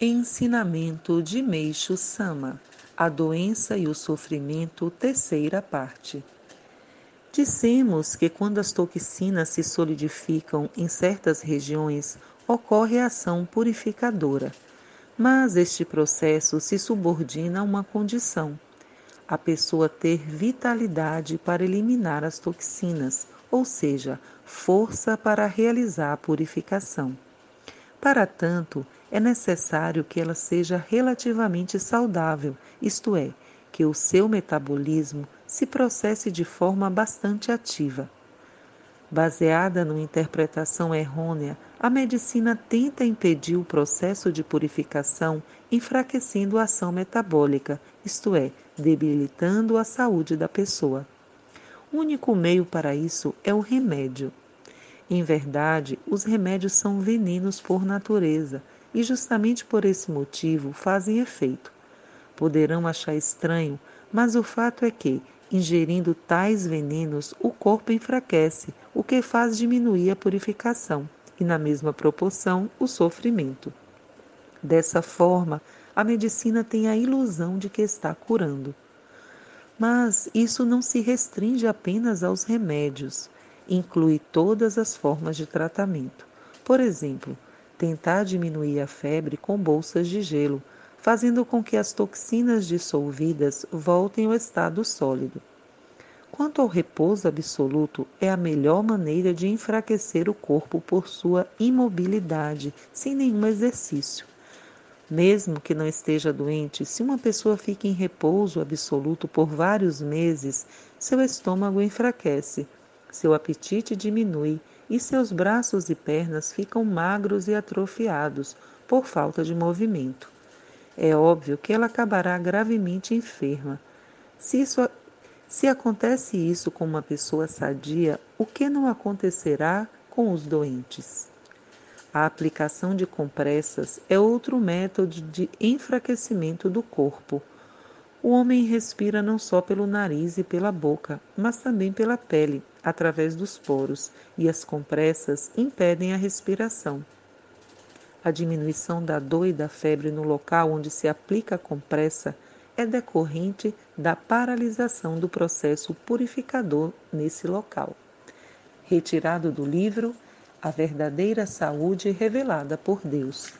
Ensinamento de Meixo Sama A doença e o sofrimento, terceira parte. Dissemos que quando as toxinas se solidificam em certas regiões, ocorre a ação purificadora. Mas este processo se subordina a uma condição: a pessoa ter vitalidade para eliminar as toxinas, ou seja, força para realizar a purificação. Para tanto, é necessário que ela seja relativamente saudável, isto é, que o seu metabolismo se processe de forma bastante ativa. Baseada numa interpretação errônea, a medicina tenta impedir o processo de purificação, enfraquecendo a ação metabólica, isto é, debilitando a saúde da pessoa. O único meio para isso é o remédio. Em verdade, os remédios são venenos por natureza e, justamente por esse motivo, fazem efeito. Poderão achar estranho, mas o fato é que, ingerindo tais venenos, o corpo enfraquece, o que faz diminuir a purificação e, na mesma proporção, o sofrimento. Dessa forma, a medicina tem a ilusão de que está curando. Mas isso não se restringe apenas aos remédios inclui todas as formas de tratamento. Por exemplo, tentar diminuir a febre com bolsas de gelo, fazendo com que as toxinas dissolvidas voltem ao estado sólido. Quanto ao repouso absoluto, é a melhor maneira de enfraquecer o corpo por sua imobilidade, sem nenhum exercício. Mesmo que não esteja doente, se uma pessoa fica em repouso absoluto por vários meses, seu estômago enfraquece, seu apetite diminui e seus braços e pernas ficam magros e atrofiados por falta de movimento. É óbvio que ela acabará gravemente enferma. Se, isso, se acontece isso com uma pessoa sadia, o que não acontecerá com os doentes? A aplicação de compressas é outro método de enfraquecimento do corpo. O homem respira não só pelo nariz e pela boca, mas também pela pele, através dos poros, e as compressas impedem a respiração. A diminuição da dor e da febre no local onde se aplica a compressa é decorrente da paralisação do processo purificador nesse local. Retirado do livro A Verdadeira Saúde Revelada por Deus.